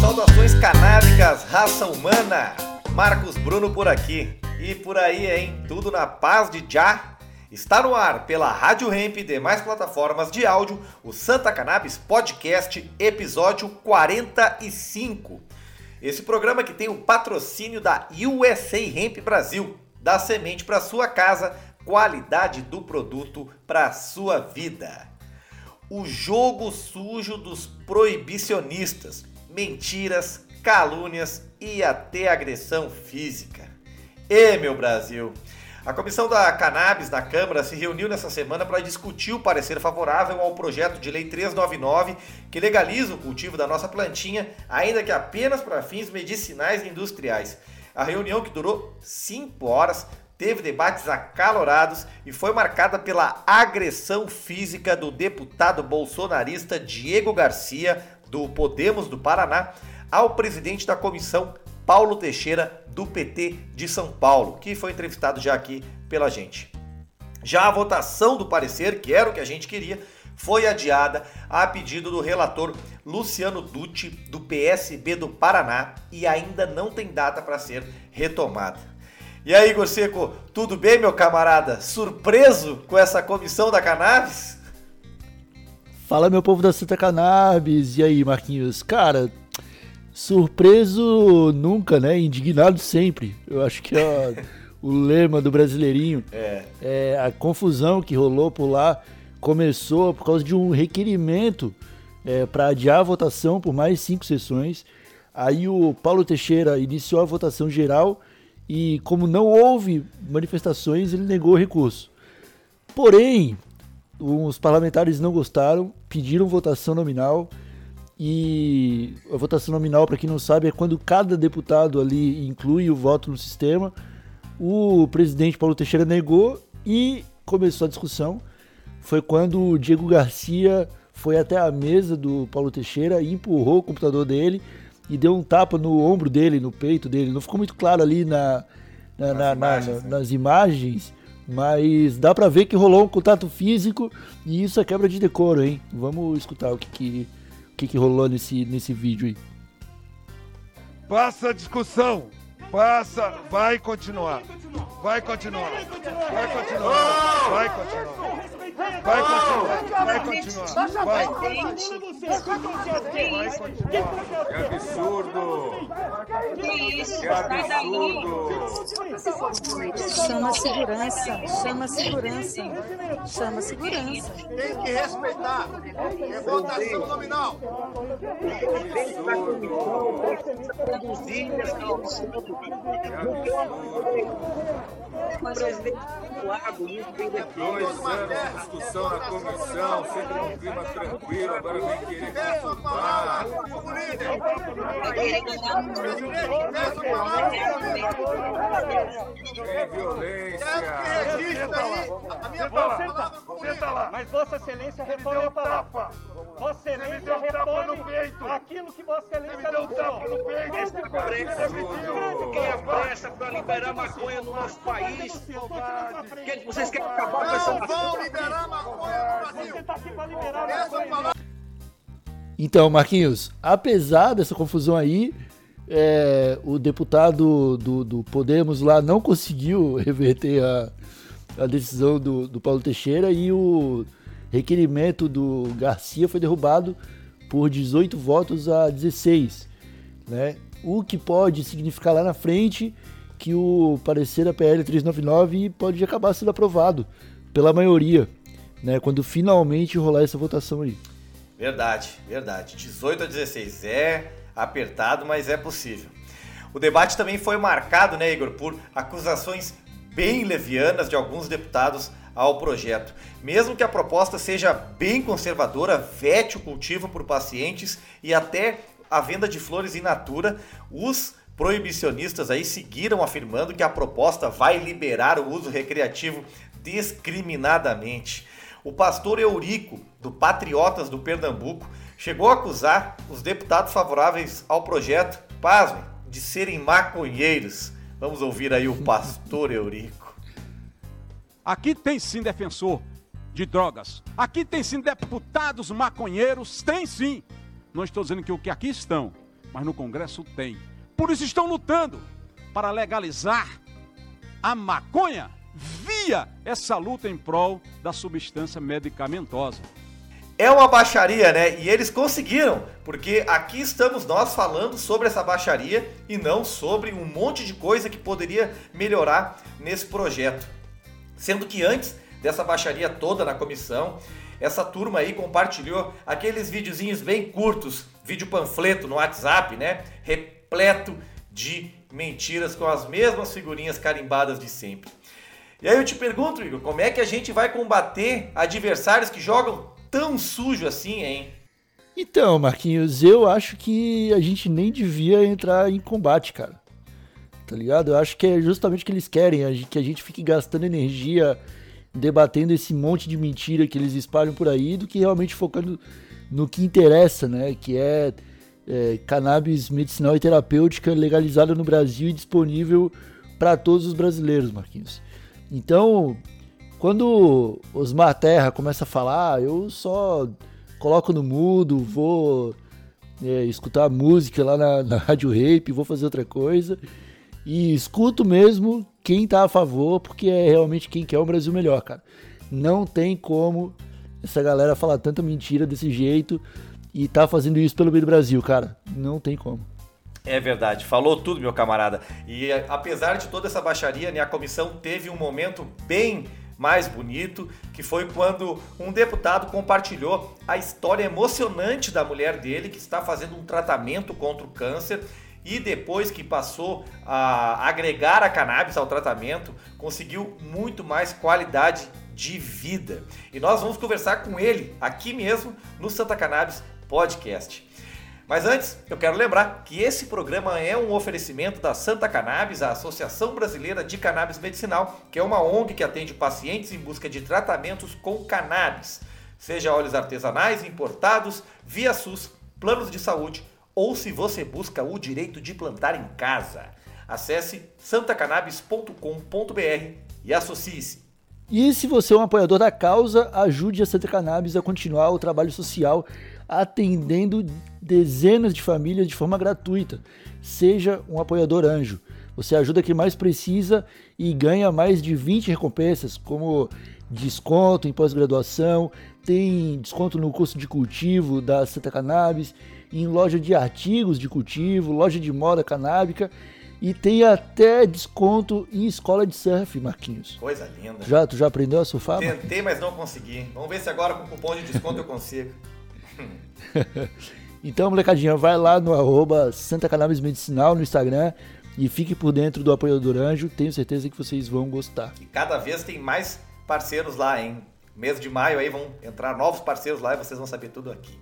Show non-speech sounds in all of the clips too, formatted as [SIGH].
Saudações canábicas, raça humana! Marcos Bruno por aqui. E por aí, hein? Tudo na paz de já? Está no ar pela Rádio Hemp e demais plataformas de áudio o Santa Cannabis Podcast, episódio 45. Esse programa que tem o patrocínio da USA Hemp Brasil, da semente para sua casa, qualidade do produto para sua vida. O jogo sujo dos proibicionistas, mentiras, calúnias e até agressão física. E meu Brasil, a comissão da Cannabis da Câmara se reuniu nessa semana para discutir o parecer favorável ao projeto de lei 399 que legaliza o cultivo da nossa plantinha, ainda que apenas para fins medicinais e industriais. A reunião, que durou 5 horas, teve debates acalorados e foi marcada pela agressão física do deputado bolsonarista Diego Garcia, do Podemos do Paraná, ao presidente da comissão Paulo Teixeira, do PT de São Paulo, que foi entrevistado já aqui pela gente. Já a votação do parecer, que era o que a gente queria, foi adiada a pedido do relator Luciano Dutti, do PSB do Paraná, e ainda não tem data para ser retomada. E aí, Igor Seco, tudo bem, meu camarada? Surpreso com essa comissão da cannabis? Fala, meu povo da Santa Cannabis. E aí, Marquinhos? Cara, surpreso nunca, né? Indignado sempre. Eu acho que é [LAUGHS] o lema do brasileirinho. É. é. A confusão que rolou por lá começou por causa de um requerimento é, para adiar a votação por mais cinco sessões. Aí o Paulo Teixeira iniciou a votação geral e, como não houve manifestações, ele negou o recurso. Porém, os parlamentares não gostaram, pediram votação nominal e a votação nominal, para quem não sabe, é quando cada deputado ali inclui o voto no sistema. O presidente Paulo Teixeira negou e começou a discussão. Foi quando o Diego Garcia foi até a mesa do Paulo Teixeira e empurrou o computador dele e deu um tapa no ombro dele, no peito dele. Não ficou muito claro ali na, na, nas, na, imagens, né? nas imagens, mas dá para ver que rolou um contato físico e isso é quebra de decoro, hein? Vamos escutar o que, que que, que rolou nesse, nesse vídeo aí. Passa a discussão. Passa, vai continuar. Vai continuar. Vai continuar. Vai continuar. Vai continuar. Vai continuar, vai continuar. Vai. Que absurdo! Que isso? Que absurdo! Chama segurança, chama segurança, chama segurança. Tem que respeitar. É votação nominal. Produzir essa o presidente do lago, muito bem Dois anos de discussão na comissão, sempre num clima tranquilo, agora vem querer consultar. Tem violência. Senta lá. Mas Vossa Excelência retorna a palavra. Vossa Excelência retorna aquilo que Vossa Excelência não deu. Esta pressa, quem é pressa para liberar maconha no nosso país? Que vocês querem acabar com essa Não vão liberar maconha no Brasil. Você tá aqui para liberar maconha. Então, Marquinhos, apesar dessa confusão aí, é, o deputado do, do, Podemos lá não conseguiu [LAUGHS] reverter a, a decisão do, do, Paulo Teixeira e o requerimento do Garcia foi derrubado por 18 votos a 16, né? O que pode significar lá na frente que o parecer da PL 399 pode acabar sendo aprovado pela maioria, né? Quando finalmente rolar essa votação aí. Verdade, verdade. 18 a 16 é apertado, mas é possível. O debate também foi marcado, né, Igor, por acusações bem levianas de alguns deputados ao projeto. Mesmo que a proposta seja bem conservadora, vete o cultivo por pacientes e até a venda de flores in natura, os proibicionistas aí seguiram afirmando que a proposta vai liberar o uso recreativo discriminadamente. O pastor Eurico, do Patriotas do Pernambuco, chegou a acusar os deputados favoráveis ao projeto, pasmem, de serem maconheiros. Vamos ouvir aí o pastor [LAUGHS] Eurico. Aqui tem sim defensor de drogas. Aqui tem sim deputados maconheiros, tem sim. Não estou dizendo que o que aqui estão, mas no Congresso tem. Por isso estão lutando para legalizar a maconha via essa luta em prol da substância medicamentosa. É uma baixaria, né? E eles conseguiram, porque aqui estamos nós falando sobre essa baixaria e não sobre um monte de coisa que poderia melhorar nesse projeto. Sendo que antes dessa baixaria toda na comissão, essa turma aí compartilhou aqueles videozinhos bem curtos, vídeo panfleto no WhatsApp, né? Repleto de mentiras com as mesmas figurinhas carimbadas de sempre. E aí eu te pergunto, Igor, como é que a gente vai combater adversários que jogam tão sujo assim, hein? Então, Marquinhos, eu acho que a gente nem devia entrar em combate, cara. Tá ligado? Eu acho que é justamente o que eles querem, que a gente fique gastando energia debatendo esse monte de mentira que eles espalham por aí, do que realmente focando no que interessa, né? Que é, é cannabis medicinal e terapêutica legalizada no Brasil e disponível para todos os brasileiros, Marquinhos. Então, quando Osmar Terra começa a falar, eu só coloco no mudo, vou é, escutar música lá na, na Rádio Rape, vou fazer outra coisa. E escuto mesmo quem tá a favor, porque é realmente quem quer o Brasil melhor, cara. Não tem como essa galera falar tanta mentira desse jeito e tá fazendo isso pelo bem do Brasil, cara. Não tem como. É verdade, falou tudo, meu camarada. E apesar de toda essa baixaria, né, a comissão teve um momento bem mais bonito, que foi quando um deputado compartilhou a história emocionante da mulher dele que está fazendo um tratamento contra o câncer e depois que passou a agregar a cannabis ao tratamento, conseguiu muito mais qualidade de vida. E nós vamos conversar com ele aqui mesmo no Santa Cannabis Podcast. Mas antes, eu quero lembrar que esse programa é um oferecimento da Santa Cannabis, a Associação Brasileira de Cannabis Medicinal, que é uma ONG que atende pacientes em busca de tratamentos com cannabis, seja óleos artesanais importados, via SUS, planos de saúde ou se você busca o direito de plantar em casa. Acesse santacannabis.com.br e associe-se. E se você é um apoiador da causa, ajude a Santa Cannabis a continuar o trabalho social atendendo dezenas de famílias de forma gratuita. Seja um apoiador anjo. Você ajuda quem mais precisa e ganha mais de 20 recompensas, como desconto em pós-graduação, tem desconto no curso de cultivo da Santa Cannabis, em loja de artigos de cultivo, loja de moda canábica e tem até desconto em escola de surf, Marquinhos. Coisa linda. Já, tu já aprendeu a surfar? Tentei, mas não consegui. Vamos ver se agora com cupom de desconto eu consigo. [LAUGHS] então, molecadinha, vai lá no arroba Santa Cannabis Medicinal no Instagram e fique por dentro do Apoiador Anjo. Tenho certeza que vocês vão gostar. E cada vez tem mais parceiros lá, hein? Mês de maio aí vão entrar novos parceiros lá e vocês vão saber tudo aqui.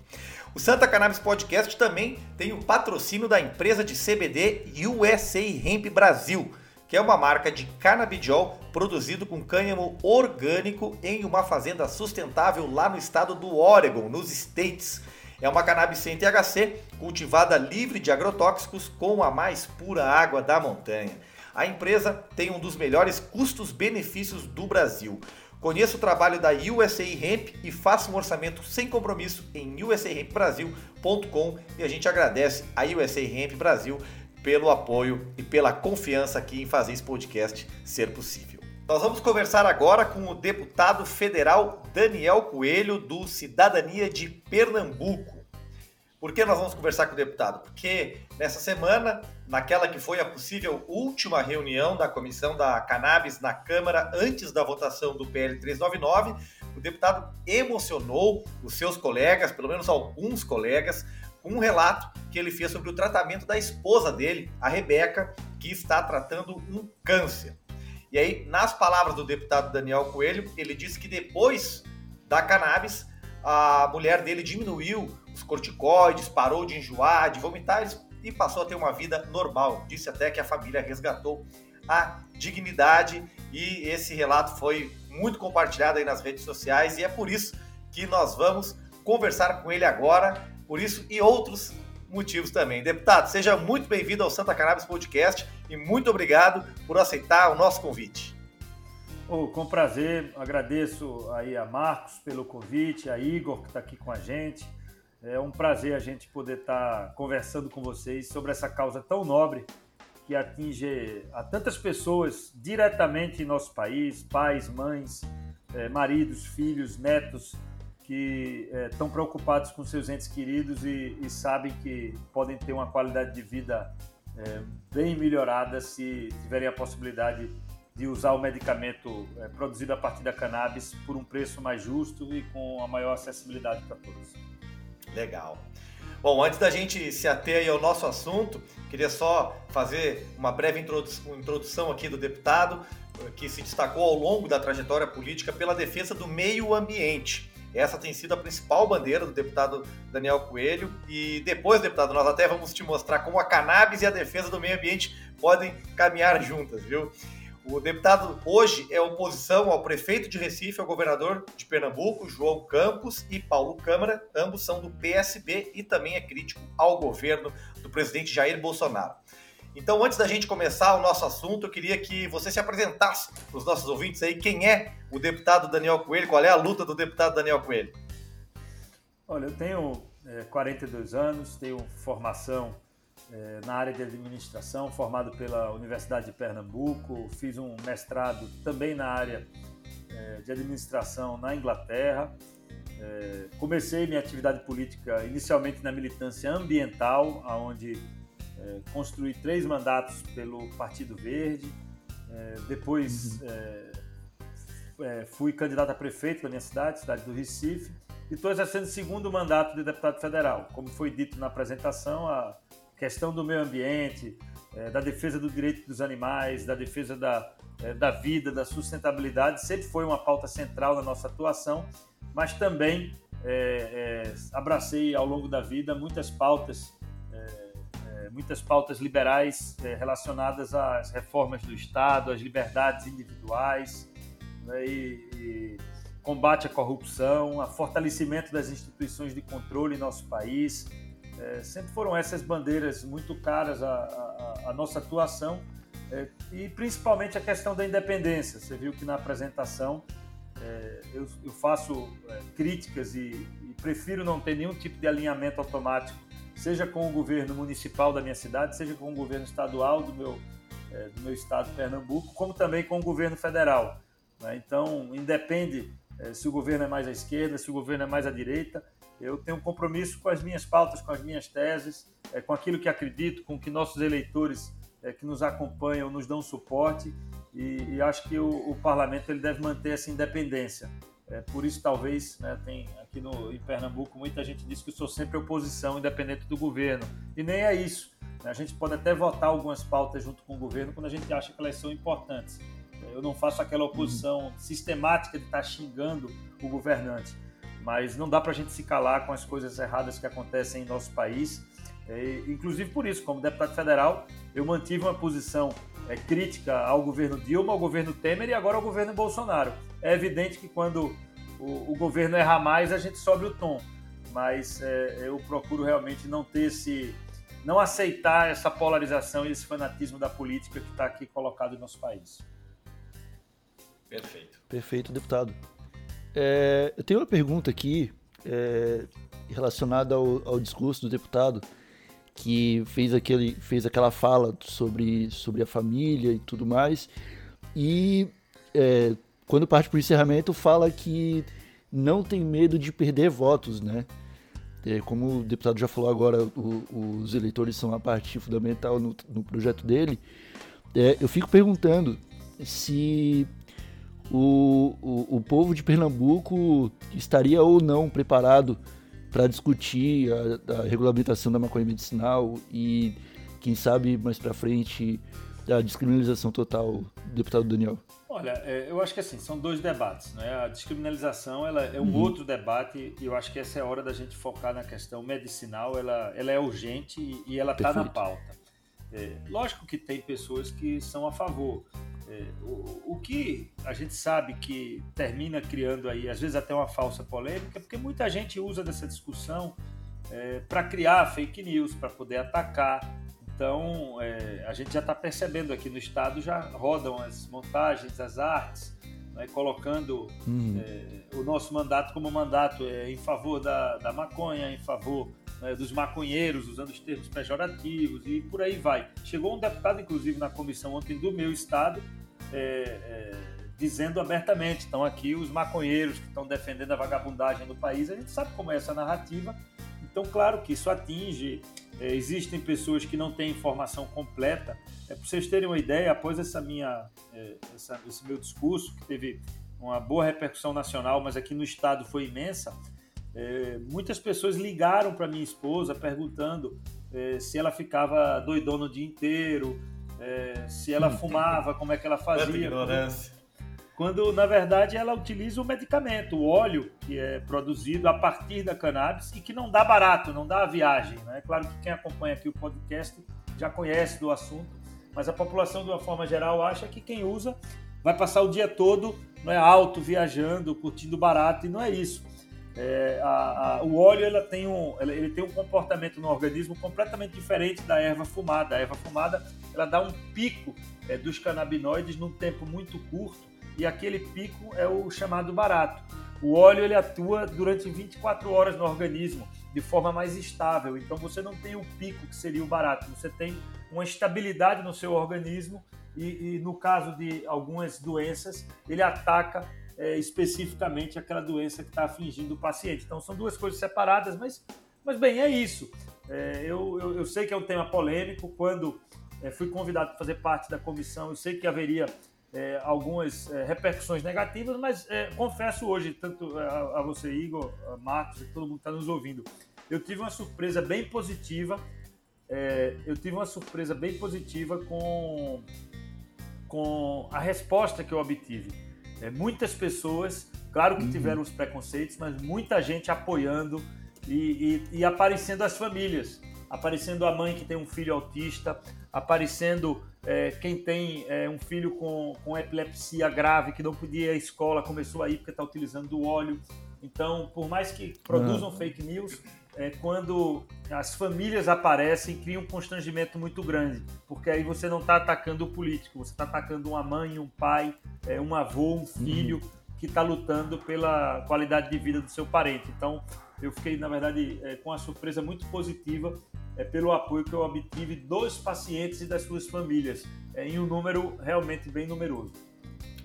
O Santa Cannabis Podcast também tem o patrocínio da empresa de CBD USA Hemp Brasil, que é uma marca de canabidiol produzido com cânhamo orgânico em uma fazenda sustentável lá no estado do Oregon, nos States. É uma cannabis sem THC, cultivada livre de agrotóxicos com a mais pura água da montanha. A empresa tem um dos melhores custos-benefícios do Brasil. Conheça o trabalho da USA Hemp e faça um orçamento sem compromisso em usahempbrasil.com e a gente agradece a USA Hemp Brasil pelo apoio e pela confiança aqui em fazer esse podcast ser possível. Nós vamos conversar agora com o deputado federal Daniel Coelho, do Cidadania de Pernambuco. Por que nós vamos conversar com o deputado? Porque nessa semana, naquela que foi a possível última reunião da comissão da cannabis na Câmara antes da votação do PL 399, o deputado emocionou os seus colegas, pelo menos alguns colegas, com um relato que ele fez sobre o tratamento da esposa dele, a Rebeca, que está tratando um câncer. E aí, nas palavras do deputado Daniel Coelho, ele disse que depois da cannabis, a mulher dele diminuiu os corticoides, parou de enjoar, de vomitar e passou a ter uma vida normal. Disse até que a família resgatou a dignidade e esse relato foi muito compartilhado aí nas redes sociais e é por isso que nós vamos conversar com ele agora. Por isso e outros motivos também. Deputado, seja muito bem-vindo ao Santa Cannabis Podcast e muito obrigado por aceitar o nosso convite. Oh, com prazer, agradeço aí a Marcos pelo convite, a Igor que está aqui com a gente. É um prazer a gente poder estar tá conversando com vocês sobre essa causa tão nobre que atinge a tantas pessoas diretamente em nosso país, pais, mães, é, maridos, filhos, netos, que estão é, preocupados com seus entes queridos e, e, sabem que podem ter uma qualidade de vida é, bem melhorada se tiverem a possibilidade de usar o medicamento é, produzido a partir da cannabis por um preço mais justo e com a maior acessibilidade para todos. Legal. Bom, antes da gente se ater ao nosso assunto, queria só fazer uma breve introdução aqui do deputado, que se destacou ao longo da trajetória política pela defesa do meio ambiente. Essa tem sido a principal bandeira do deputado Daniel Coelho. E depois, deputado, nós até vamos te mostrar como a cannabis e a defesa do meio ambiente podem caminhar juntas, viu? O deputado hoje é oposição ao prefeito de Recife, ao governador de Pernambuco, João Campos e Paulo Câmara. Ambos são do PSB e também é crítico ao governo do presidente Jair Bolsonaro. Então, antes da gente começar o nosso assunto, eu queria que você se apresentasse para os nossos ouvintes aí. Quem é o deputado Daniel Coelho? Qual é a luta do deputado Daniel Coelho? Olha, eu tenho é, 42 anos, tenho formação é, na área de administração, formado pela Universidade de Pernambuco, fiz um mestrado também na área é, de administração na Inglaterra. É, comecei minha atividade política inicialmente na militância ambiental, onde é, construí três mandatos pelo Partido Verde. É, depois uhum. é, fui candidato a prefeito da minha cidade, cidade do Recife, e estou exercendo o segundo mandato de deputado federal. Como foi dito na apresentação, a questão do meio ambiente, é, da defesa do direito dos animais, da defesa da, é, da vida, da sustentabilidade, sempre foi uma pauta central na nossa atuação, mas também é, é abracei ao longo da vida muitas pautas, é, é, muitas pautas liberais relacionadas às reformas do Estado, às liberdades individuais né, e, e combate à corrupção, a fortalecimento das instituições de controle em nosso país, é, sempre foram essas bandeiras muito caras à, nossa atuação é, e principalmente a questão da independência. Você viu que na apresentação é, eu, eu, faço é, críticas e, e, prefiro não ter nenhum tipo de alinhamento automático, seja com o governo municipal da minha cidade, seja com o governo estadual do meu, é, do meu estado, Pernambuco, como também com o governo federal. Né? Então, independe é, se o governo é mais à esquerda, se o governo é mais à direita, eu tenho um compromisso com as minhas pautas, com as minhas teses, é, com aquilo que acredito, com que nossos eleitores que nos acompanham nos dão suporte e, e acho que o, o, parlamento ele deve manter essa independência. É, por isso, talvez, né, tem aqui no, em Pernambuco, muita gente diz que eu sou sempre oposição, independente do governo. E nem é isso. Né? A gente pode até votar algumas pautas junto com o governo quando a gente acha que elas são importantes. Eu não faço aquela oposição sistemática de estar xingando o governante mas não dá para a gente se calar com as coisas erradas que acontecem em nosso país. É, inclusive por isso, como deputado federal, eu mantive uma posição é, crítica ao governo Dilma, ao governo Temer e agora ao governo Bolsonaro. É evidente que quando o, o governo erra mais, a gente sobe o tom, mas é, eu procuro realmente não ter esse, não aceitar essa polarização e esse fanatismo da política que está aqui colocado no nosso país. Perfeito. Perfeito, deputado. É, eu tenho uma pergunta aqui é, relacionada ao, ao, discurso do deputado que fez, aquele, fez aquela fala sobre, sobre a família e tudo mais. E é, quando parte para o encerramento, fala que não tem medo de perder votos, né? É, como o deputado já falou agora, o, os eleitores são a parte fundamental no, no projeto dele. É, eu fico perguntando se o, o, o povo de Pernambuco estaria ou não preparado para discutir a, a, regulamentação da maconha medicinal e, quem sabe, mais para frente, a descriminalização total, deputado Daniel? Olha, é, eu acho que assim, são dois debates. Né? A descriminalização ela é um uhum. outro debate e eu acho que essa é a hora da gente focar na questão medicinal. Ela, ela é urgente e ela está na pauta. É, lógico que tem pessoas que são a favor. É, o, o, que a gente sabe que termina criando aí, às vezes até uma falsa polêmica, porque muita gente usa dessa discussão é, para criar fake news, para poder atacar. Então, é, a gente já está percebendo aqui no estado, já rodam as montagens, as artes, né, colocando uhum. é, o nosso mandato como mandato é, em favor da, da maconha, em favor né, dos maconheiros, usando os termos pejorativos e por aí vai. Chegou um deputado, inclusive, na comissão ontem do meu estado, é, é, dizendo abertamente: estão aqui os maconheiros que estão defendendo a vagabundagem no país. A gente sabe como é essa narrativa. Então, claro que isso atinge. É, existem pessoas que não têm informação completa. É, para vocês terem uma ideia, após essa minha, é, essa, esse meu discurso, que teve uma boa repercussão nacional, mas aqui no estado foi imensa, é, muitas pessoas ligaram para minha esposa perguntando é, se ela ficava doidona o dia inteiro, é, se ela fumava, como é que ela fazia. ignorância. Quando, na verdade, ela utiliza o medicamento, o óleo que é produzido a partir da cannabis e que não dá barato, não dá a viagem. É né? claro que quem acompanha aqui o podcast já conhece do assunto, mas a população, de uma forma geral, acha que quem usa vai passar o dia todo não é alto, viajando, curtindo barato, e não é isso. É, a, a, o óleo ela tem um, ele tem um comportamento no organismo completamente diferente da erva fumada. A erva fumada ela dá um pico é, dos canabinoides num tempo muito curto e aquele pico é o chamado barato. O óleo ele atua durante 24 horas no organismo de forma mais estável. Então você não tem o pico que seria o barato, você tem uma estabilidade no seu organismo e, e no caso de algumas doenças ele ataca é, especificamente aquela doença que está afligindo o paciente. Então são duas coisas separadas, mas, mas bem, é isso. É, eu, eu, eu, sei que é um tema polêmico. Quando é, fui convidado para fazer parte da comissão, eu sei que haveria é, algumas é, repercussões negativas, mas é, confesso hoje, tanto a, a, você, Igor, a Marcos e todo mundo que está nos ouvindo, eu tive uma surpresa bem positiva. eu tive uma surpresa bem positiva com, com a resposta que eu obtive é, muitas pessoas, claro que uhum. tiveram os preconceitos, mas muita gente apoiando e, e, e, aparecendo as famílias, aparecendo a mãe que tem um filho autista, aparecendo é, quem tem é, um filho com, com epilepsia grave que não podia ir à escola, começou aí porque está utilizando o óleo. Então, por mais que produzam uhum. fake news, é, quando as famílias aparecem, cria um constrangimento muito grande, porque aí você não está atacando o político, você está atacando uma mãe, um pai, é, um avô, um filho uhum. que está lutando pela qualidade de vida do seu parente. Então, eu fiquei, na verdade, é, com uma surpresa muito positiva é, pelo apoio que eu obtive dos pacientes e das suas famílias, é, em um número realmente bem numeroso.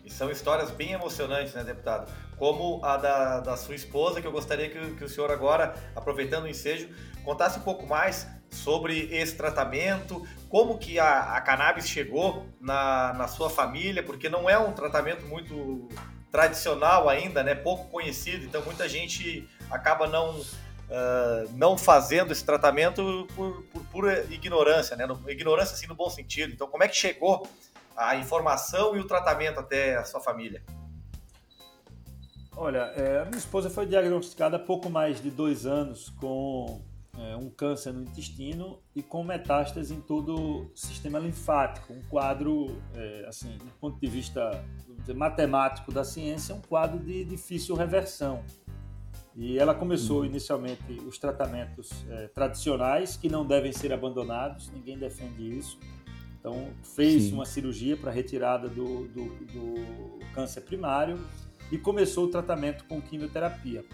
E são histórias bem emocionantes, né, deputado? Como a da, da sua esposa, que eu gostaria que, que o senhor agora, aproveitando o ensejo, contasse um pouco mais sobre esse tratamento, como que a, a cannabis chegou na, na sua família, porque não é um tratamento muito tradicional ainda, né? Pouco conhecido, então muita gente acaba não uh, não fazendo esse tratamento por, por pura ignorância, né? ignorância assim no bom sentido. Então como é que chegou a informação e o tratamento até a sua família? Olha, é, a minha esposa foi diagnosticada há pouco mais de dois anos com é, um câncer no intestino e com metástase em todo o sistema linfático. Um quadro, é, assim, do ponto de vista matemático da ciência, um quadro de difícil reversão. E ela começou uhum. inicialmente os tratamentos é, tradicionais, que não devem ser abandonados, ninguém defende isso então, fez Sim. uma cirurgia para retirada do, do, do, câncer primário e começou o tratamento com quimioterapia.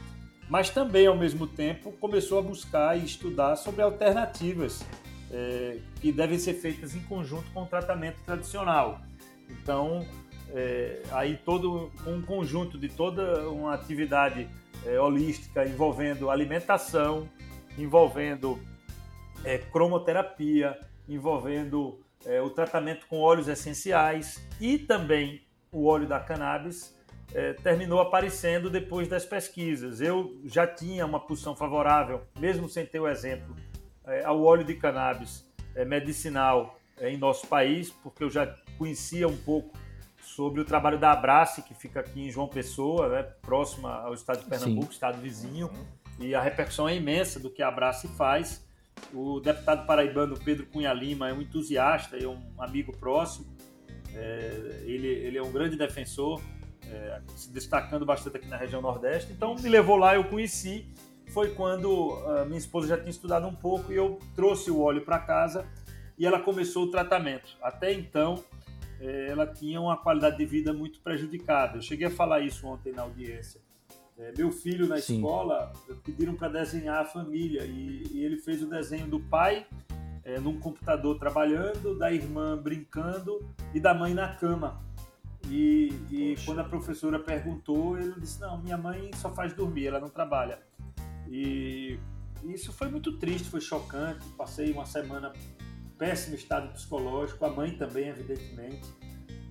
Mas também, ao mesmo tempo, começou a buscar e estudar sobre alternativas é, que devem ser feitas em conjunto com o tratamento tradicional. Então, é, aí todo um conjunto de toda uma atividade é, holística envolvendo alimentação, envolvendo é, cromoterapia, envolvendo é, o tratamento com óleos essenciais e também o óleo da cannabis é, terminou aparecendo depois das pesquisas. Eu já tinha uma posição favorável, mesmo sem ter o exemplo, é, ao óleo de cannabis é, medicinal é, em nosso país, porque eu já conhecia um pouco sobre o trabalho da Abrace, que fica aqui em João Pessoa, né, próxima ao estado de Pernambuco, Sim. estado vizinho, e a repercussão é imensa do que a Abrace faz. O deputado paraibano Pedro Cunha Lima é um entusiasta, é um amigo próximo. É, ele, ele é um grande defensor, é, se destacando bastante aqui na região Nordeste. Então me levou lá, eu conheci foi quando a minha esposa já tinha estudado um pouco e eu trouxe o óleo para casa e ela começou o tratamento. Até então, eh, ela tinha uma qualidade de vida muito prejudicada. Eu cheguei a falar isso ontem na audiência. É, meu filho na Sim. escola pediram para desenhar a família e, e, ele fez o desenho do pai é, num computador trabalhando, da irmã brincando e da mãe na cama. E, e quando a professora perguntou, ele disse: Não, minha mãe só faz dormir, ela não trabalha. E isso foi muito triste, foi chocante. Passei uma semana péssimo estado psicológico, a mãe também, evidentemente,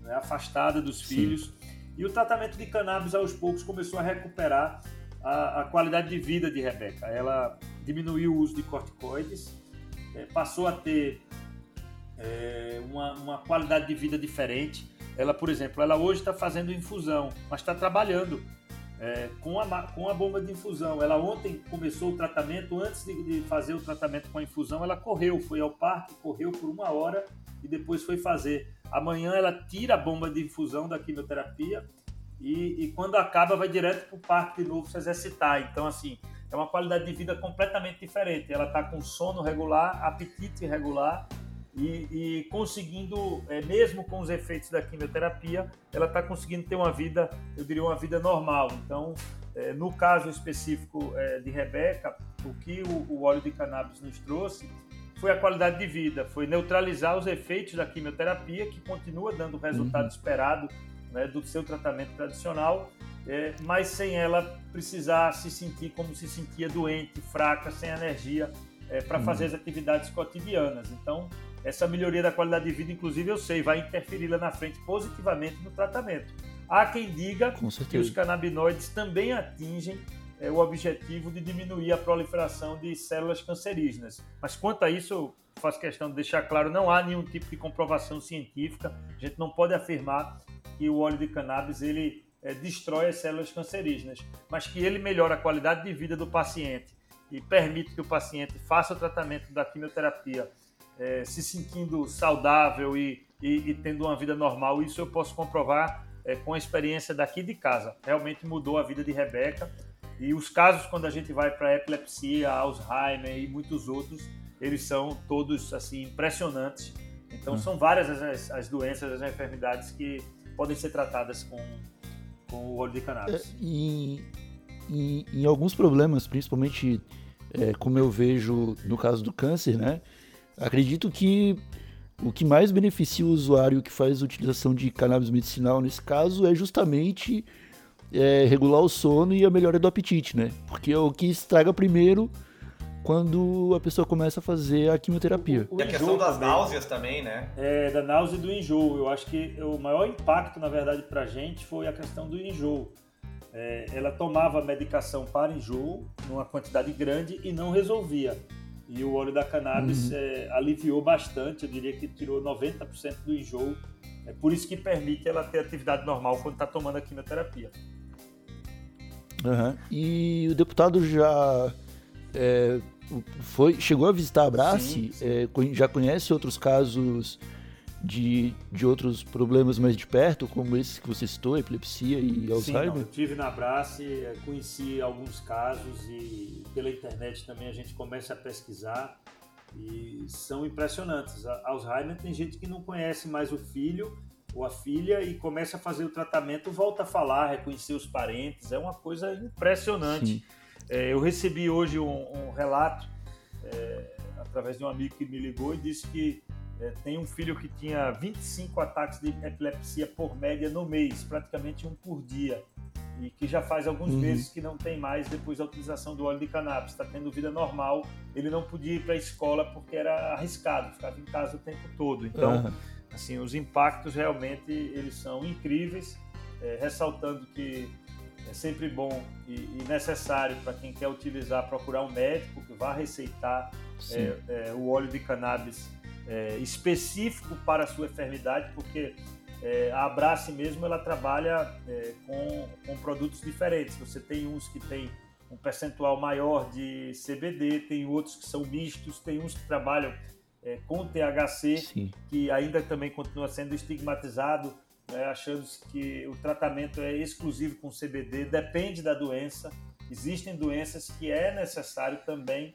né, afastada dos Sim. filhos. E o tratamento de cannabis, aos poucos, começou a recuperar a, a qualidade de vida de Rebeca. Ela diminuiu o uso de corticoides, é, passou a ter é, uma, uma qualidade de vida diferente. Ela, por exemplo, ela hoje está fazendo infusão, mas está trabalhando é, com, a, com a bomba de infusão. Ela ontem começou o tratamento, antes de, de, fazer o tratamento com a infusão, ela correu, foi ao parque, correu por uma hora e depois foi fazer. Amanhã ela tira a bomba de infusão da quimioterapia e, e quando acaba vai direto para o parque de novo se exercitar. Então, assim, é uma qualidade de vida completamente diferente. Ela está com sono regular, apetite regular e, e conseguindo, é, mesmo com os efeitos da quimioterapia, ela está conseguindo ter uma vida, eu diria, uma vida normal. Então, é, no caso específico é, de Rebeca, o que o, o óleo de cannabis nos trouxe foi a qualidade de vida, foi neutralizar os efeitos da quimioterapia, que continua dando o resultado uhum. esperado né, do seu tratamento tradicional, é, mas sem ela precisar se sentir como se sentia doente, fraca, sem energia é, para uhum. fazer as atividades cotidianas. Então, essa melhoria da qualidade de vida, inclusive, eu sei, vai interferir lá na frente positivamente no tratamento. Há quem diga que os canabinoides também atingem é, o objetivo de diminuir a proliferação de células cancerígenas. Mas quanto a isso, eu faço questão de deixar claro, não há nenhum tipo de comprovação científica. A gente não pode afirmar que o óleo de cannabis ele é, destrói as células cancerígenas, mas que ele melhora a qualidade de vida do paciente e permite que o paciente faça o tratamento da quimioterapia é, se sentindo saudável e, e, e, tendo uma vida normal. Isso eu posso comprovar é, com a experiência daqui de casa. Realmente mudou a vida de Rebeca e os casos, quando a gente vai para epilepsia, Alzheimer e muitos outros, eles são todos assim impressionantes. Então, hum. são várias as, as, doenças, as enfermidades que podem ser tratadas com, com o óleo de cannabis. É, e, e, em alguns problemas, principalmente é, como eu vejo no caso do câncer, né? Acredito que o que mais beneficia o usuário que faz utilização de cannabis medicinal nesse caso é justamente é, regular o sono e a melhora do apetite, né? Porque é o que estraga primeiro quando a pessoa começa a fazer a quimioterapia. O, o e a questão das também, náuseas também, né? É, da náusea e do enjoo. Eu acho que o maior impacto, na verdade, pra gente foi a questão do enjoo. É, ela tomava medicação para enjoo numa quantidade grande e não resolvia. E o óleo da cannabis uhum. é, aliviou bastante, eu diria que tirou 90% do enjoo. É por isso que permite ela ter atividade normal quando está tomando a quimioterapia. Uhum. E o deputado já é, foi, chegou a visitar a Brace, é, já conhece outros casos de, de outros problemas mais de perto, como esse que você citou, epilepsia e Alzheimer? Sim, eu tive na Brace, é, conheci alguns casos e pela internet também a gente começa a pesquisar e são impressionantes. Alzheimer tem gente que não conhece mais o filho ou a filha e começa a fazer o tratamento, volta a falar, reconhecer os parentes, é uma coisa impressionante. É, eu recebi hoje um, um relato é, através de um amigo que me ligou e disse que é, tem um filho que tinha 25 ataques de epilepsia por média no mês, praticamente um por dia, e que já faz alguns uhum. meses que não tem mais depois da utilização do óleo de cannabis. Está tendo vida normal, ele não podia ir para a escola porque era arriscado, ficava em casa o tempo todo. Então, uhum assim, os impactos realmente eles são incríveis, é, ressaltando que é sempre bom e, e necessário para quem quer utilizar procurar um médico que vá receitar é, é, o óleo de cannabis é, específico para a sua enfermidade, porque é, a Abrace mesmo ela trabalha é, com, com produtos diferentes. Você tem uns que tem um percentual maior de CBD, tem outros que são mistos, tem uns que trabalham é, com THC, Sim. que ainda também continua sendo estigmatizado, né, achando que o tratamento é exclusivo com CBD, depende da doença. existem doenças que é necessário também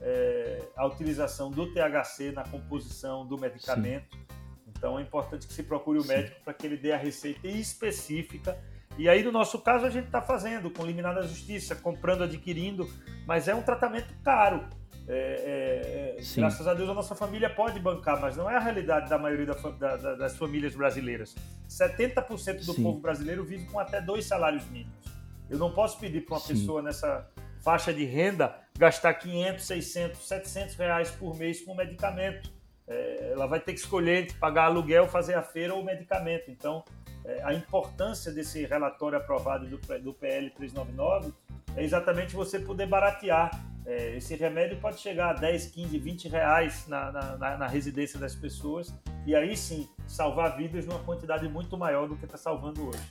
é, a utilização do THC na composição do medicamento. Sim. Então é importante que se procure o médico para que ele dê a receita específica. E aí, no nosso caso, a gente está fazendo com liminar da justiça, comprando, adquirindo, mas é um tratamento caro. É, é, graças a Deus a nossa família pode bancar, mas não é a realidade da maioria da, da, das famílias brasileiras. 70% do Sim. povo brasileiro vive com até dois salários mínimos. Eu não posso pedir para uma Sim. pessoa nessa faixa de renda gastar 500, 600, 700 reais por mês com medicamento. É, ela vai ter que escolher entre pagar aluguel, fazer a feira ou medicamento. Então, é, a importância desse relatório aprovado do, do PL 399 é exatamente você poder baratear. É, esse remédio pode chegar a 10, 15, 20 reais na, na, na, residência das pessoas e aí sim salvar vidas numa quantidade muito maior do que está salvando hoje.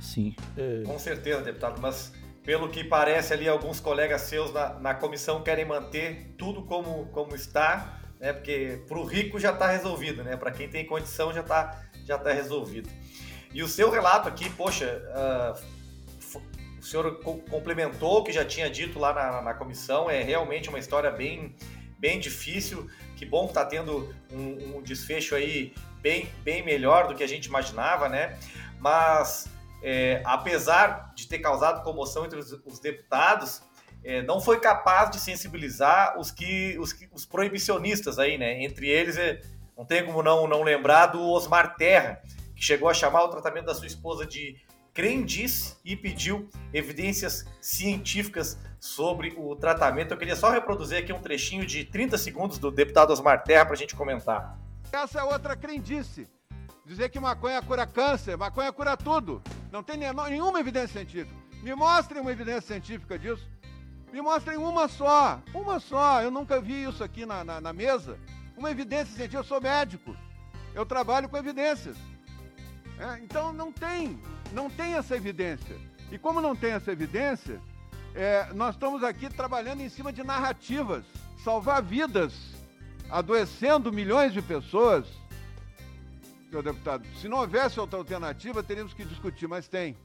Sim. É... Com certeza, deputado, mas pelo que parece ali, alguns colegas seus na, na comissão querem manter tudo como, como está, né? Porque para o rico já está resolvido, né? Para quem tem condição já está já tá resolvido. E o seu relato aqui, poxa, uh, o senhor complementou o que já tinha dito lá na, na comissão, é realmente uma história bem, bem difícil. Que bom que está tendo um, um desfecho aí bem, bem melhor do que a gente imaginava, né? Mas é, apesar de ter causado comoção entre os, os deputados, é, não foi capaz de sensibilizar os que os, os proibicionistas aí, né? Entre eles, é, não tem como não, não lembrar do Osmar Terra, que chegou a chamar o tratamento da sua esposa de crendice e pediu evidências científicas sobre o tratamento. Eu queria só reproduzir aqui um trechinho de 30 segundos do deputado Osmar Terra para a gente comentar. Essa é outra crendice. Dizer que maconha cura câncer, maconha cura tudo. Não tem nenhuma evidência científica. Me mostrem uma evidência científica disso. Me mostrem uma só. Uma só. Eu nunca vi isso aqui na, na, na mesa. Uma evidência científica. Eu sou médico. Eu trabalho com evidências. É, então não tem. Não tem essa evidência. E como não tem essa evidência, é, nós estamos aqui trabalhando em cima de narrativas. Salvar vidas, adoecendo milhões de pessoas senhor deputado. Se não houvesse outra alternativa, teríamos que discutir, mas tem.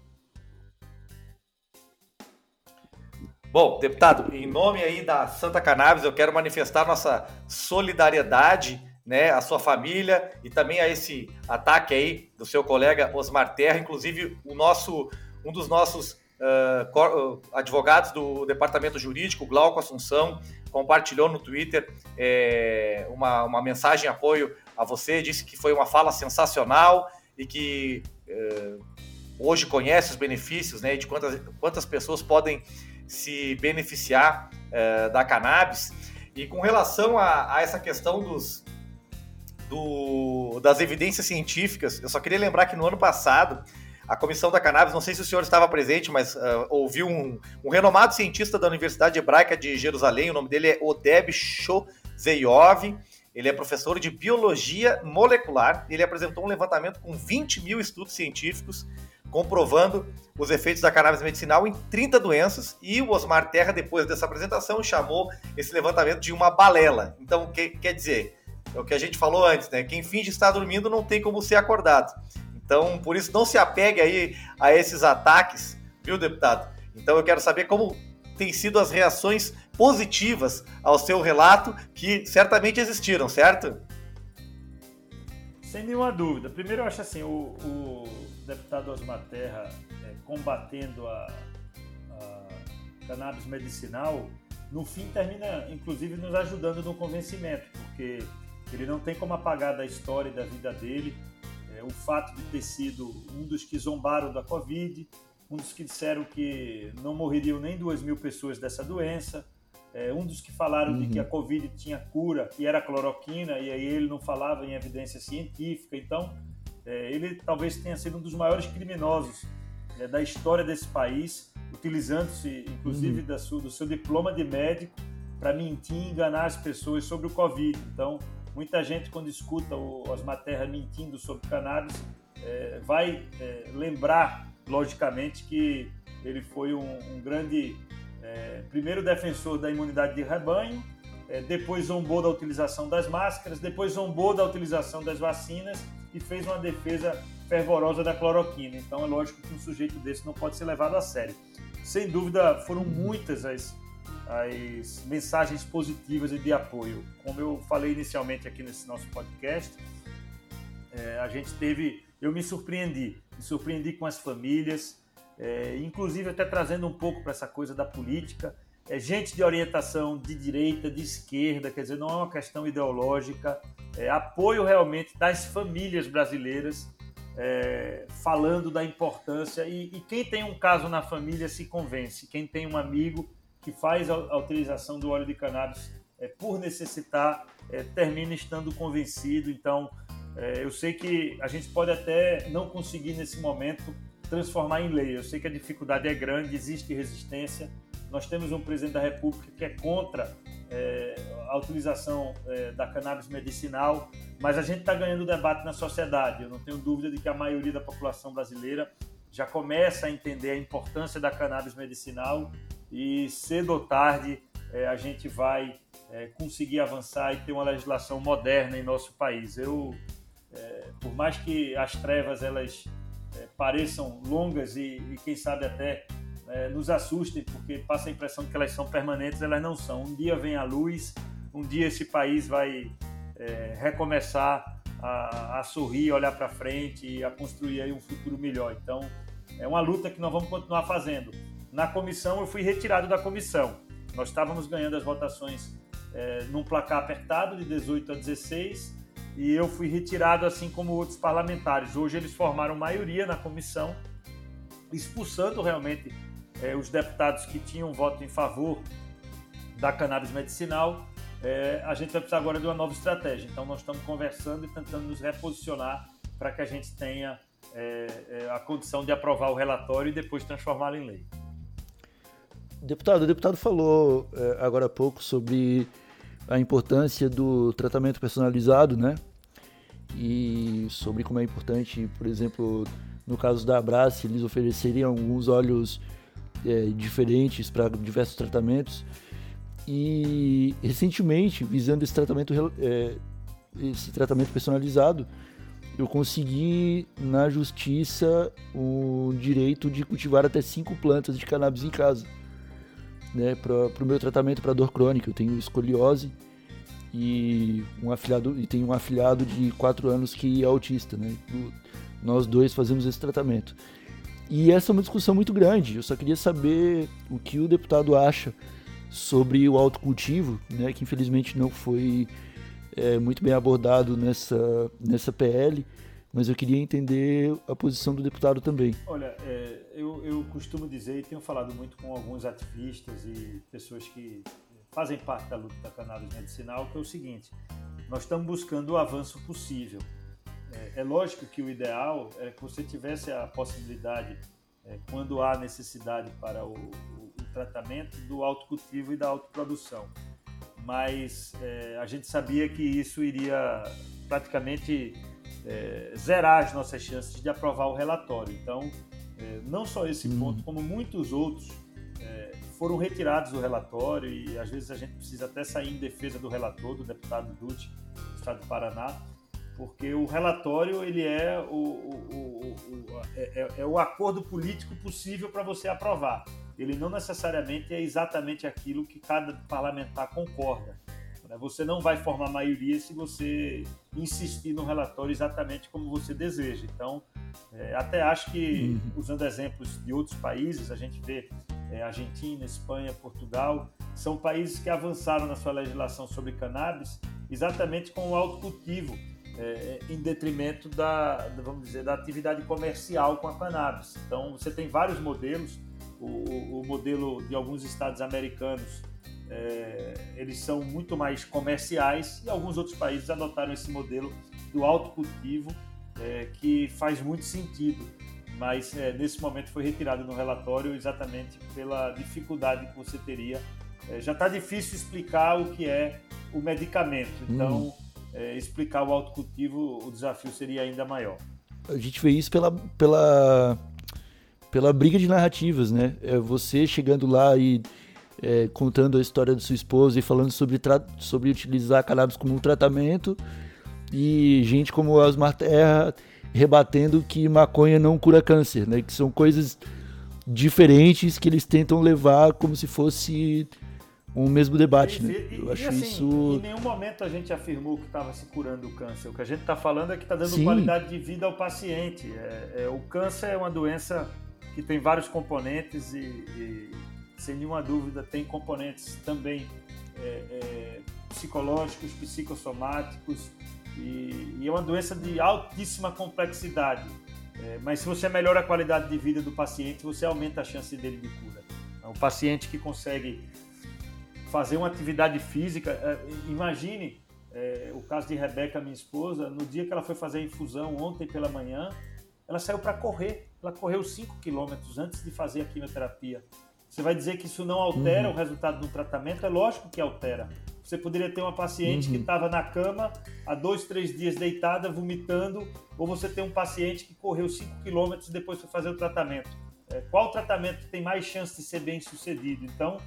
Bom, deputado, em nome aí da Santa Cannabis, eu quero manifestar nossa solidariedade, né, à sua família e também a esse ataque aí do seu colega Osmar Terra, inclusive o nosso, um dos nossos uh, advogados do Departamento Jurídico, Glauco Assunção, compartilhou no Twitter é, uma, uma mensagem de apoio a você, disse que foi uma fala sensacional e que é, hoje conhece os benefícios, né, de quantas, quantas pessoas podem se beneficiar é, da cannabis. E com relação a, a essa questão dos, do, das evidências científicas, eu só queria lembrar que no ano passado a comissão da cannabis, não sei se o senhor estava presente, mas uh, ouviu um, um, renomado cientista da Universidade Hebraica de Jerusalém, o nome dele é Odeb Shozeyov, ele é professor de biologia molecular, ele apresentou um levantamento com 20 mil estudos científicos comprovando os efeitos da cannabis medicinal em 30 doenças, e o Osmar Terra, depois dessa apresentação, chamou esse levantamento de uma balela. Então, que, quer dizer, é o que a gente falou antes, né? Quem finge estar dormindo não tem como ser acordado. Então, por isso, não se apegue aí a esses ataques, viu, deputado? Então, eu quero saber como têm sido as reações positivas ao seu relato, que certamente existiram, certo? Sem nenhuma dúvida. Primeiro, eu acho assim, o, o deputado Osmar Terra é, combatendo a, a cannabis medicinal, no fim termina, inclusive, nos ajudando no convencimento, porque ele não tem como apagar da história e da vida dele é, o fato de ter sido um dos que zombaram da Covid, um dos que disseram que não morreriam nem duas mil pessoas dessa doença, é, um dos que falaram uhum. de que a Covid tinha cura e era cloroquina, e aí ele não falava em evidência científica. Então, é, ele talvez tenha sido um dos maiores criminosos é, da história desse país, utilizando-se, inclusive, uhum. sua, do seu diploma de médico para mentir e enganar as pessoas sobre o Covid. Então, Muita gente, quando escuta o Osmar Terra mentindo sobre cannabis, é, vai é, lembrar, logicamente, que ele foi um, um grande, é, primeiro defensor da imunidade de rebanho, é, depois zombou da utilização das máscaras, depois zombou da utilização das vacinas e fez uma defesa fervorosa da cloroquina. Então é lógico que um sujeito desse não pode ser levado a sério. sem dúvida foram muitas as, as mensagens positivas e de apoio. Como eu falei inicialmente aqui nesse nosso podcast, é, a gente teve, eu me surpreendi, me surpreendi com as famílias, é, inclusive até trazendo um pouco para essa coisa da política, é, gente de orientação de direita, de esquerda, quer dizer, não é uma questão ideológica, é apoio realmente das famílias brasileiras, é, falando da importância. E, e, quem tem um caso na família se convence, quem tem um amigo que faz a, a utilização do óleo de cannabis é, por necessitar, é, termina estando convencido. Então, é, eu sei que a gente pode até não conseguir nesse momento transformar em lei. Eu sei que a dificuldade é grande, existe resistência. Nós temos um presidente da República que é contra é, a utilização é, da cannabis medicinal, mas a gente está ganhando debate na sociedade. Eu não tenho dúvida de que a maioria da população brasileira já começa a entender a importância da cannabis medicinal e cedo ou tarde é, a gente vai é, conseguir avançar e ter uma legislação moderna em nosso país. Eu, é, por mais que as trevas elas é, pareçam longas e, e, quem sabe até é, nos assustem, porque passa a impressão que elas são permanentes, elas não são. Um dia vem a luz, um dia esse país vai é, recomeçar a, a, sorrir, olhar para frente e a construir aí um futuro melhor. Então, é uma luta que nós vamos continuar fazendo. Na comissão, eu fui retirado da comissão. Nós estávamos ganhando as votações é, num placar apertado de 18 a 16 e eu fui retirado assim como outros parlamentares. Hoje eles formaram maioria na comissão, expulsando realmente é, os deputados que tinham voto em favor da cannabis medicinal. É, a gente vai precisar agora de uma nova estratégia. Então, nós estamos conversando e tentando nos reposicionar para que a gente tenha é, é, a condição de aprovar o relatório e depois transformá-lo em lei. Deputado, o deputado falou é, agora há pouco sobre a importância do tratamento personalizado, né? E sobre como é importante, por exemplo, no caso da Abrace, eles ofereceriam alguns óleos é, diferentes para diversos tratamentos. E recentemente, visando esse tratamento, é, esse tratamento personalizado, eu consegui na justiça o direito de cultivar até cinco plantas de cannabis em casa, né, para o meu tratamento para dor crônica. Eu tenho escoliose e um afilhado e tenho um afilhado de quatro anos que é autista, né? Nós dois fazemos esse tratamento. E essa é uma discussão muito grande. Eu só queria saber o que o deputado acha sobre o autocultivo, né, que infelizmente não foi é, muito bem abordado nessa, nessa PL, mas eu queria entender a posição do deputado também. Olha, é, eu, eu costumo dizer e tenho falado muito com alguns ativistas e pessoas que fazem parte da luta da cannabis medicinal, que é o seguinte: nós estamos buscando o avanço possível. É, é, lógico que o ideal é que você tivesse a possibilidade, é, quando há necessidade para o, o, o, tratamento, do autocultivo e da autoprodução. Mas é, a gente sabia que isso iria praticamente é, zerar as nossas chances de aprovar o relatório. Então, é, não só esse hum. ponto, como muitos outros foram retirados do relatório e às vezes a gente precisa até sair em defesa do relator, do deputado Dutti, do Estado do Paraná, porque o relatório ele é o, o, o é, é, é, o acordo político possível para você aprovar. Ele não necessariamente é exatamente aquilo que cada parlamentar concorda. Né? Você não vai formar maioria se você insistir no relatório exatamente como você deseja. Então, é, até acho que, uhum. usando exemplos de outros países, a gente vê é, Argentina, Espanha, Portugal, são países que avançaram na sua legislação sobre cannabis exatamente com o autocultivo é, em detrimento da, vamos dizer, da atividade comercial com a cannabis. Então, você tem vários modelos. O, o modelo de alguns estados americanos, é, eles são muito mais comerciais e alguns outros países adotaram esse modelo do autocultivo, é, que faz muito sentido. Mas é, nesse momento foi retirado no relatório exatamente pela dificuldade que você teria. É, já está difícil explicar o que é o medicamento. Então, hum é, explicar o autocultivo, o desafio seria ainda maior. A gente vê isso pela, pela, pela briga de narrativas, né? É você chegando lá e é, contando a história da sua esposa e falando sobre, sobre utilizar cannabis como um tratamento e gente como Osmar Terra rebatendo que maconha não cura câncer, né? Que são coisas diferentes que eles tentam levar como se fosse um mesmo debate, né? E, Eu acho e assim, isso. em nenhum momento a gente afirmou que estava se curando o câncer. O que a gente está falando é que está dando Sim. qualidade de vida ao paciente. É- é, o câncer é uma doença que tem vários componentes e, e, sem nenhuma dúvida, tem componentes também é, é, psicológicos, psicossomáticos e, é uma doença de altíssima complexidade. É, mas se você melhora a qualidade de vida do paciente, você aumenta a chance dele de cura. O paciente que consegue fazer uma atividade física. é, Imagine é, o caso de Rebeca, minha esposa, no dia que ela foi fazer a infusão, ontem pela manhã, ela saiu para correr. Ela correu 5 quilômetros antes de fazer a quimioterapia. Você vai dizer que isso não altera Uhum. o resultado do tratamento? É lógico que altera. Você poderia ter uma paciente que Uhum. estava na cama há dois, três dias deitada, vomitando, ou você tem um paciente que correu 5 quilômetros e depois foi fazer o tratamento. É, qual tratamento tem mais chance de ser bem sucedido? Então,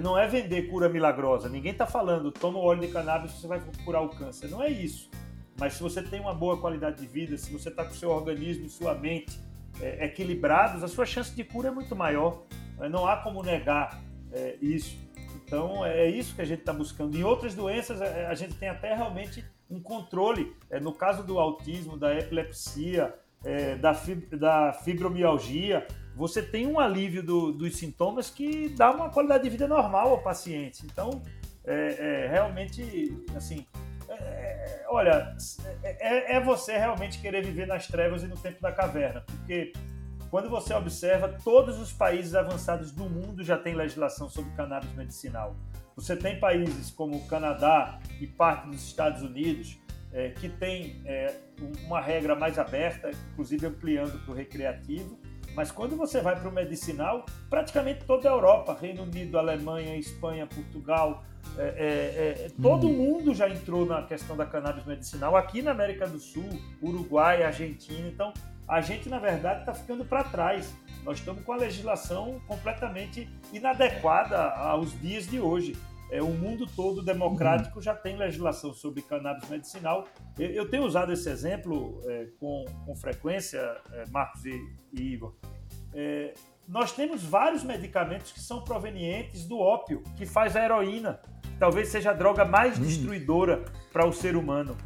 não é vender cura milagrosa. Ninguém está falando, toma o óleo de cannabis você vai curar o câncer. Não é isso. Mas se você tem uma boa qualidade de vida, se você está com o seu organismo e sua mente é, equilibrados, a sua chance de cura é muito maior. É, Não há como negar é, isso. Então, é isso que a gente está buscando. Em outras doenças, é, a gente tem até realmente um controle. É, no caso do autismo, da epilepsia, é, da, fib- da fibromialgia, você tem um alívio do- dos sintomas que dá uma qualidade de vida normal ao paciente. Então, é, é realmente, assim, é- é- olha, é, é você realmente querer viver nas trevas e no tempo da caverna, porque quando você observa, todos os países avançados do mundo já têm legislação sobre cannabis medicinal. Você tem países como o Canadá e parte dos Estados Unidos eh, que tem uma regra mais aberta, inclusive ampliando para o recreativo. Mas quando você vai para o medicinal, praticamente toda a Europa, Reino Unido, Alemanha, Espanha, Portugal, eh, eh, eh, todo mundo já entrou na questão da cannabis medicinal. Aqui na América do Sul, Uruguai, Argentina. Então, a gente, na verdade, está ficando para trás. Nós estamos com a legislação completamente inadequada aos dias de hoje. É, o mundo todo democrático já tem legislação sobre cannabis medicinal. Eu, eu tenho usado esse exemplo é, com, com frequência, é, Marcos e, e Igor. É, nós temos vários medicamentos que são provenientes do ópio, que faz a heroína. Talvez seja a droga mais destruidora para o ser humano.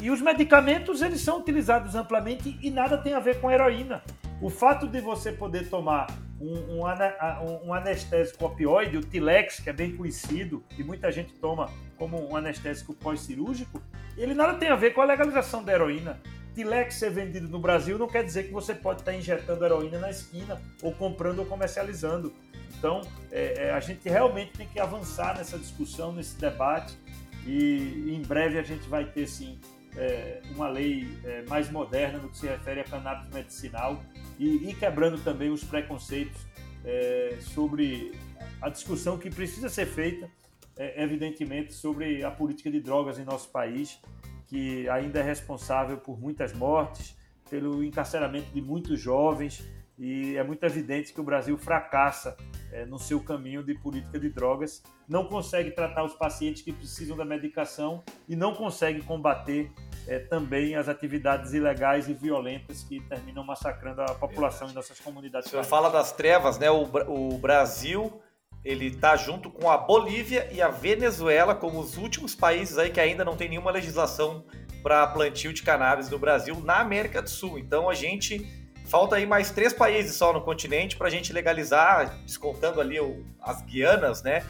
E os medicamentos eles são utilizados amplamente e nada tem a ver com heroína. O fato de você poder tomar um, um, um- anestésico opioide, o Tilex, que é bem conhecido e muita gente toma como um anestésico pós-cirúrgico, ele nada tem a ver com a legalização da heroína. Tilex ser vendido no Brasil não quer dizer que você pode estar injetando heroína na esquina ou comprando ou comercializando. Então, é, é, a gente realmente tem que avançar nessa discussão, nesse debate e em breve a gente vai ter sim é, uma lei é, mais moderna no que se refere a cannabis medicinal e, e quebrando também os preconceitos é, sobre a discussão que precisa ser feita, é, evidentemente, sobre a política de drogas em nosso país, que ainda é responsável por muitas mortes, pelo encarceramento de muitos jovens, e é muito evidente que o Brasil fracassa é, no seu caminho de política de drogas, não consegue tratar os pacientes que precisam da medicação e não consegue combater é, também as atividades ilegais e violentas que terminam massacrando a população em nossas comunidades. Senhor fala das trevas, né? O, o Brasil ele tá junto com a Bolívia e a Venezuela como os últimos países aí que ainda não tem nenhuma legislação para plantio de cannabis no Brasil na América do Sul. Então a gente falta aí mais três países só no continente para a gente legalizar, descontando ali o- as Guianas, né?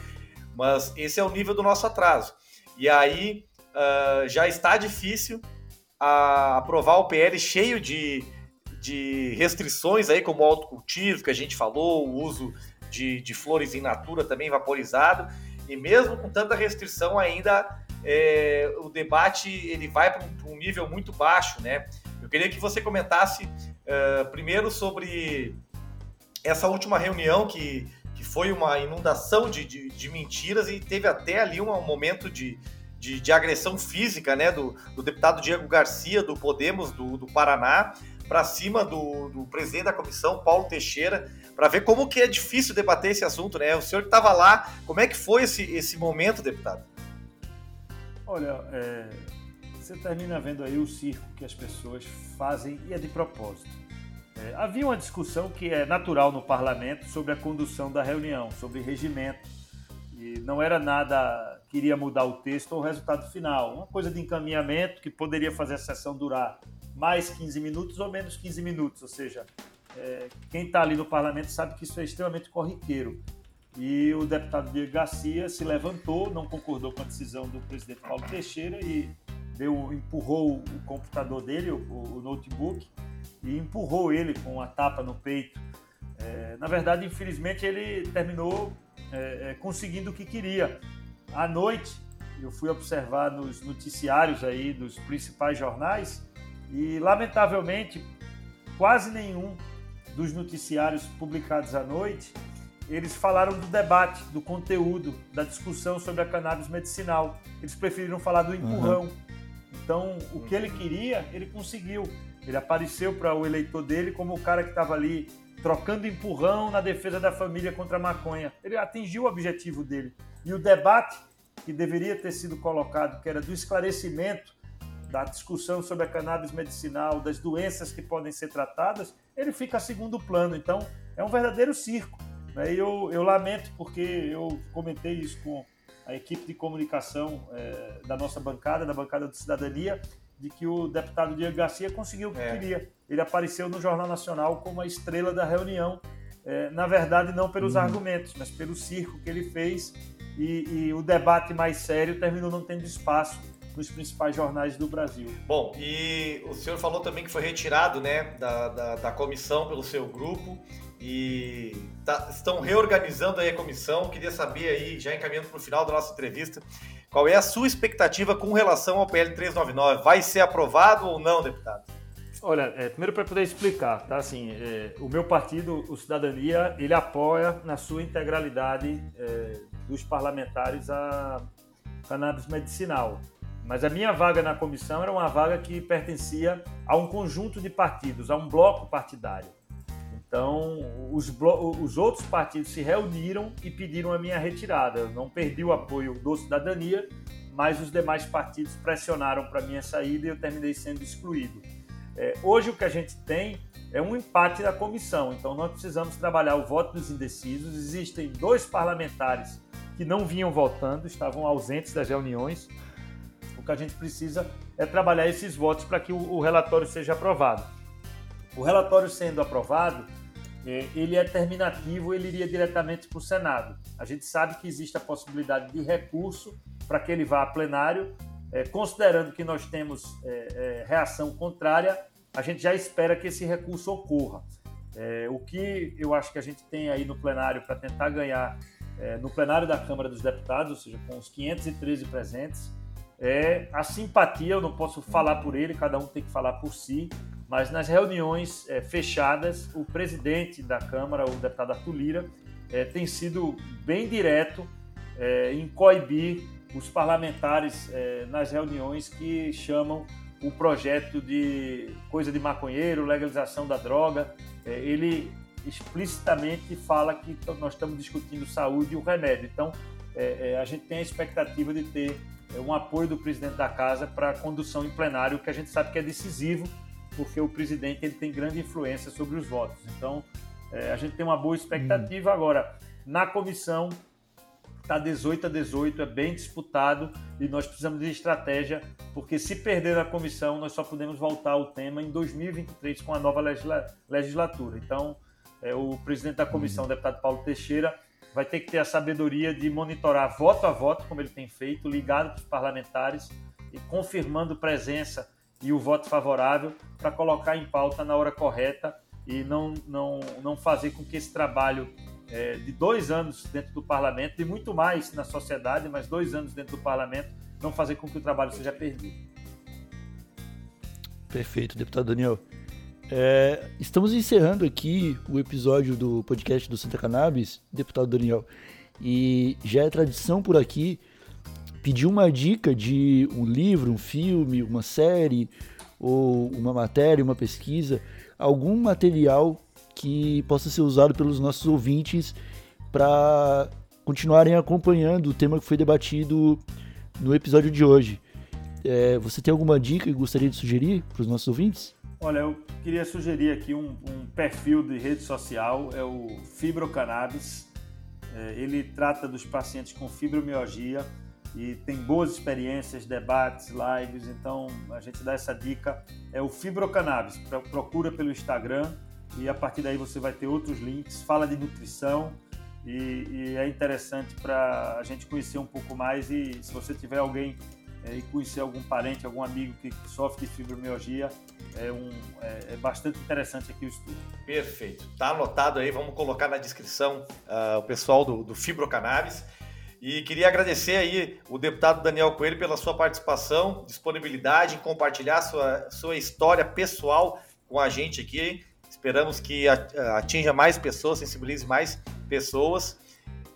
Mas esse é o nível do nosso atraso. E aí ah, já está difícil aprovar o PL cheio de, de restrições aí, como o autocultivo, que a gente falou, o uso de, de flores in natura também vaporizado. E mesmo com tanta restrição ainda, é, o debate ele vai para um, um nível muito baixo, né? Eu queria que você comentasse eh, primeiro sobre essa última reunião que, que foi uma inundação de, de, de mentiras e teve até ali um, momento de, de, de agressão física né, do, do deputado Diego Garcia, do Podemos, do, do Paraná, para cima do, do presidente da comissão, Paulo Teixeira, para ver como que é difícil debater esse assunto, né? O senhor que estava lá, como é que foi esse, esse momento, deputado? Olha, é, você termina vendo aí o circo que as pessoas fazem e é de propósito. É, havia uma discussão que é natural no parlamento sobre a condução da reunião, sobre regimento. E não era nada que iria mudar o texto ou o resultado final. Uma coisa de encaminhamento que poderia fazer a sessão durar mais 15 minutos ou menos 15 minutos. Ou seja, é, quem está ali no parlamento sabe que isso é extremamente corriqueiro. E o deputado Diego Garcia se levantou, não concordou com a decisão do presidente Paulo Teixeira e deu, empurrou o computador dele, o, o notebook, e empurrou ele com a tapa no peito. É, na verdade, infelizmente, ele terminou é, é, conseguindo o que queria. À noite, eu fui observar nos noticiários aí dos principais jornais e, lamentavelmente, quase nenhum dos noticiários publicados à noite eles falaram do debate, do conteúdo, da discussão sobre a cannabis medicinal. Eles preferiram falar do empurrão. Uhum. Então, o que ele queria, ele conseguiu. Ele apareceu para o eleitor dele como o cara que estava ali trocando empurrão na defesa da família contra a maconha. Ele atingiu o objetivo dele. E o debate que deveria ter sido colocado, que era do esclarecimento da discussão sobre a cannabis medicinal, das doenças que podem ser tratadas, ele fica a segundo plano. Então, é um verdadeiro circo. Né? E eu, eu lamento porque eu comentei isso com a equipe de comunicação é, da nossa bancada, da bancada de cidadania, de que o deputado Diego Garcia conseguiu o que é. queria. Ele apareceu no Jornal Nacional como a estrela da reunião, é, na verdade não pelos uhum. argumentos, mas pelo circo que ele fez e, e, o debate mais sério terminou não tendo espaço nos principais jornais do Brasil. Bom, e o senhor falou também que foi retirado né, da, da, da comissão pelo seu grupo e tá, estão reorganizando aí a comissão. Queria saber aí, já encaminhando para o final da nossa entrevista, qual é a sua expectativa com relação ao PL 399? Vai ser aprovado ou não, deputado? Olha, é, primeiro para poder explicar, tá? Assim, é, o meu partido, o Cidadania, ele apoia na sua integralidade é, dos parlamentares a cannabis medicinal. Mas a minha vaga na comissão era uma vaga que pertencia a um conjunto de partidos, a um bloco partidário. Então, os, os outros partidos se reuniram e pediram a minha retirada. Eu não perdi o apoio do Cidadania, mas os demais partidos pressionaram para minha saída e eu terminei sendo excluído. É, hoje o que a gente tem é um empate da comissão, então nós precisamos trabalhar o voto dos indecisos. Existem dois parlamentares que não vinham votando, estavam ausentes das reuniões. O que a gente precisa é trabalhar esses votos para que o, o relatório seja aprovado. O relatório sendo aprovado, ele é terminativo, ele iria diretamente para o Senado. A gente sabe que existe a possibilidade de recurso para que ele vá a plenário, é, considerando que nós temos é, é, reação contrária, a gente já espera que esse recurso ocorra. É, o que eu acho que a gente tem aí no plenário para tentar ganhar é, no plenário da Câmara dos Deputados, ou seja, com os 513 presentes, é a simpatia. Eu não posso falar por ele, cada um tem que falar por si, mas nas reuniões é, fechadas, o presidente da Câmara, o deputado Arthur Lira, é, tem sido bem direto é, em coibir os parlamentares nas reuniões que chamam o projeto de coisa de maconheiro, legalização da droga. Ele explicitamente fala que nós estamos discutindo saúde e o remédio. Então, a gente tem a expectativa de ter um apoio do presidente da casa para a condução em plenário, que a gente sabe que é decisivo porque o presidente ele tem grande influência sobre os votos. Então, é, a gente tem uma boa expectativa. Hum. Agora, na comissão, está 18 a 18, é bem disputado e nós precisamos de estratégia, porque se perder a comissão, nós só podemos voltar ao tema em 2023 com a nova legisla legislatura. Então, é, o presidente da comissão, o deputado Paulo Teixeira, vai ter que ter a sabedoria de monitorar voto a voto, como ele tem feito, ligado para os parlamentares e confirmando presença e o voto favorável para colocar em pauta na hora correta e não, não, não fazer com que esse trabalho é, de dois anos dentro do parlamento, e muito mais na sociedade, mas dois anos dentro do parlamento, não fazer com que o trabalho seja perdido. Perfeito, deputado Daniel. É, estamos encerrando aqui o episódio do podcast do Santa Cannabis, deputado Daniel, e já é tradição por aqui pedir uma dica de um livro, um filme, uma série, ou uma matéria, uma pesquisa, algum material que possa ser usado pelos nossos ouvintes para continuarem acompanhando o tema que foi debatido no episódio de hoje. É, você tem alguma dica que gostaria de sugerir para os nossos ouvintes? Olha, eu queria sugerir aqui um, um perfil de rede social, é o Fibrocannabis. É, ele trata dos pacientes com fibromialgia e tem boas experiências, debates, lives, então a gente dá essa dica. É o Fibrocannabis, procura pelo Instagram e a partir daí você vai ter outros links, fala de nutrição e, e é interessante para a gente conhecer um pouco mais e se você tiver alguém é, e conhecer algum parente, algum amigo que, sofre de fibromialgia, é, um, é, é, bastante interessante aqui o estudo. Perfeito. Tá anotado aí, vamos colocar na descrição uh, o pessoal do, do Fibrocannabis. E queria agradecer aí o deputado Daniel Coelho pela sua participação, disponibilidade em compartilhar sua, sua história pessoal com a gente aqui. Esperamos que atinja mais pessoas, sensibilize mais pessoas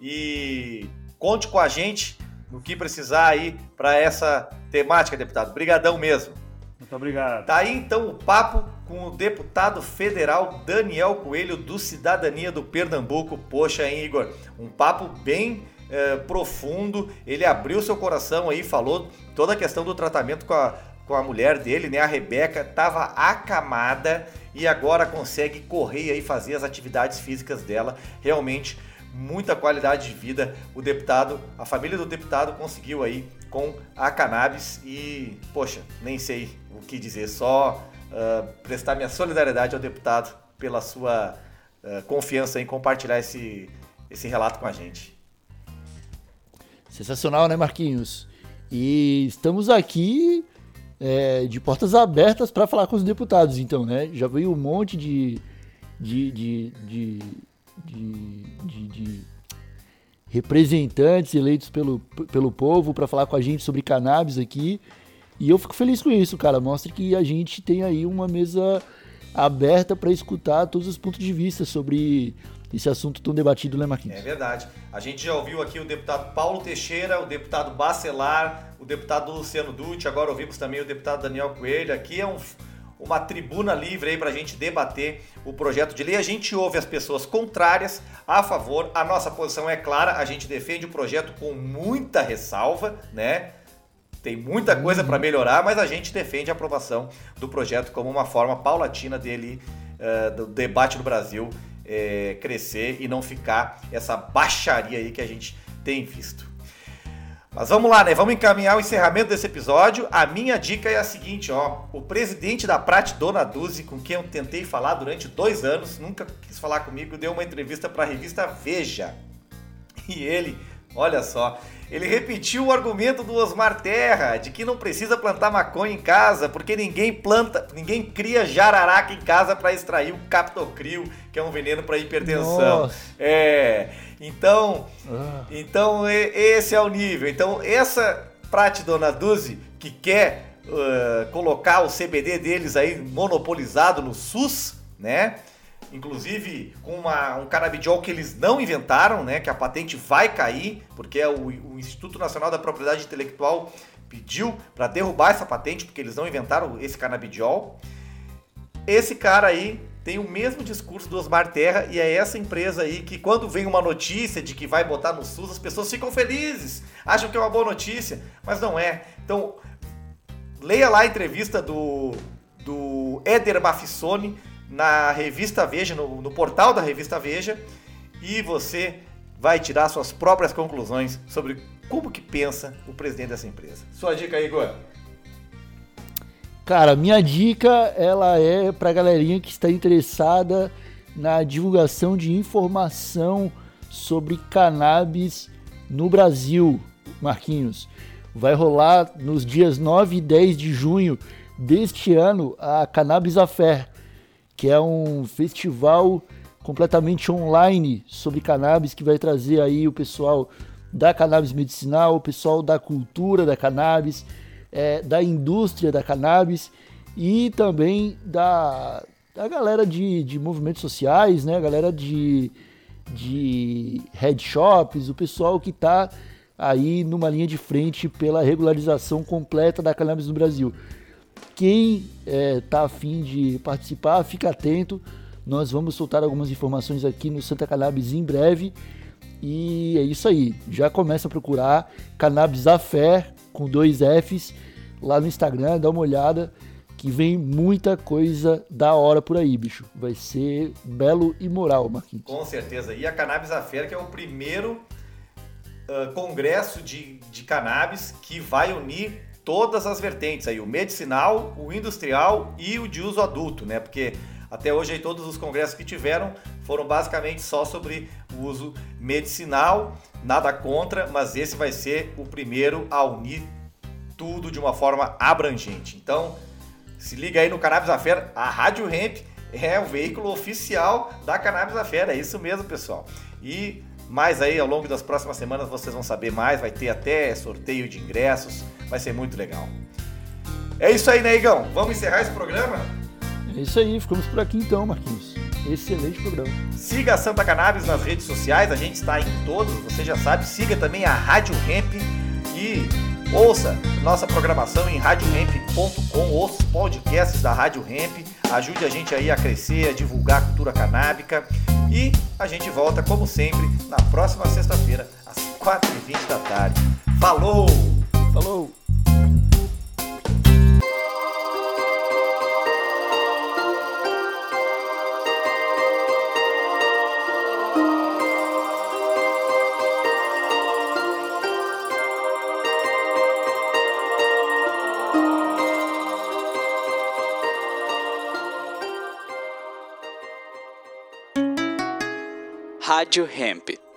e conte com a gente no que precisar aí para essa temática, deputado. Obrigadão mesmo. Muito obrigado. Tá aí então o papo com o deputado federal Daniel Coelho do Cidadania do Pernambuco. Poxa, hein, Igor? Um papo bem é, profundo. Ele abriu seu coração aí, falou toda a questão do tratamento com a, com a mulher dele, né? A Rebeca estava acamada e agora consegue correr e fazer as atividades físicas dela. Realmente muita qualidade de vida. O deputado, a família do deputado conseguiu aí com a cannabis e, poxa, nem sei o que dizer, só uh, prestar minha solidariedade ao deputado pela sua uh, confiança em compartilhar esse, esse relato com a gente. Sensacional, né, Marquinhos? E estamos aqui é, de portas abertas para falar com os deputados, então, né? Já veio um monte de, de, de, de de, de, representantes eleitos pelo, pelo povo para falar com a gente sobre cannabis aqui. E eu fico feliz com isso, cara. Mostra que a gente tem aí uma mesa aberta para escutar todos os pontos de vista sobre esse assunto tão debatido, né, Marquinhos? É verdade. A gente já ouviu aqui o deputado Paulo Teixeira, o deputado Bacelar, o deputado Luciano Dutti, agora ouvimos também o deputado Daniel Coelho. Aqui é um uma tribuna livre aí para a gente debater o projeto de lei. A gente ouve as pessoas contrárias, a favor. A nossa posição é clara, a gente defende o projeto com muita ressalva, né? Tem muita coisa para melhorar, mas a gente defende a aprovação do projeto como uma forma paulatina dele, uh, do debate no Brasil, é, crescer e não ficar essa baixaria aí que a gente tem visto. Mas vamos lá, né? Vamos encaminhar o encerramento desse episódio. A minha dica é a seguinte, ó. O presidente da Prat, Dona Duzi, com quem eu tentei falar durante dois anos, nunca quis falar comigo, deu uma entrevista para a revista Veja. E ele, olha só, ele repetiu o argumento do Osmar Terra de que não precisa plantar maconha em casa, porque ninguém planta, ninguém cria jararaca em casa para extrair o captocril, que é um veneno para hipertensão. Nossa. É. Então, ah. então esse é o nível. Então, essa Prate Dona Duzi que quer uh, colocar o CBD deles aí monopolizado no SUS, né? Inclusive com uma, um canabidiol que eles não inventaram, né, que a patente vai cair, porque é o, o Instituto Nacional da Propriedade Intelectual pediu para derrubar essa patente, porque eles não inventaram esse canabidiol. Esse cara aí tem o mesmo discurso do Osmar Terra e é essa empresa aí que quando vem uma notícia de que vai botar no SUS, as pessoas ficam felizes, acham que é uma boa notícia, mas não é. Então, leia lá a entrevista do, do Éder Mafissoni, na revista Veja, no, no portal da revista Veja, e você vai tirar suas próprias conclusões sobre como que pensa o presidente dessa empresa. Sua dica Igor. Cara, minha dica ela é para galerinha que está interessada na divulgação de informação sobre cannabis no Brasil, Marquinhos. Vai rolar nos dias 9 e 10 de junho deste ano a Cannabis Affair, que é um festival completamente online sobre cannabis que vai trazer aí o pessoal da cannabis medicinal, o pessoal da cultura da cannabis, é, da indústria da cannabis e também da, da galera de, de movimentos sociais, né? A galera de, de headshops, o pessoal que está aí numa linha de frente pela regularização completa da cannabis no Brasil. Quem está é, tá afim de participar, fica atento. Nós vamos soltar algumas informações aqui no Santa Cannabis em breve. E é isso aí. Já começa a procurar Cannabis a Fé com dois Fs lá no Instagram, dá uma olhada. que vem muita coisa da hora por aí, bicho. Vai ser belo e moral, Marquinhos. Com certeza. E a Cannabis Affair, que é o primeiro uh, congresso de, de cannabis que vai unir todas as vertentes aí, o medicinal, o industrial e o de uso adulto, né? Porque até hoje aí todos os congressos que tiveram foram basicamente só sobre o uso medicinal, nada contra, mas esse vai ser o primeiro a unir tudo de uma forma abrangente. Então, se liga aí no Cannabis Affair, a Rádio Hemp é o veículo oficial da Cannabis Affair, é isso mesmo, pessoal. E mais aí ao longo das próximas semanas vocês vão saber mais, vai ter até sorteio de ingressos, vai ser muito legal. É isso aí, né, Igão? Vamos encerrar esse programa? É isso aí, ficamos por aqui então, Marquinhos. Excelente programa. Siga a Santa Cannabis nas redes sociais, a gente está em todos, você já sabe. Siga também a Rádio Hemp e ouça nossa programação em radiohemp.com, ouça os podcasts da Rádio Hemp, ajude a gente aí a crescer, a divulgar a cultura canábica e a gente volta, como sempre, na próxima sexta-feira, às 4h20 da tarde. Falou! Falou! Rádio Hemp.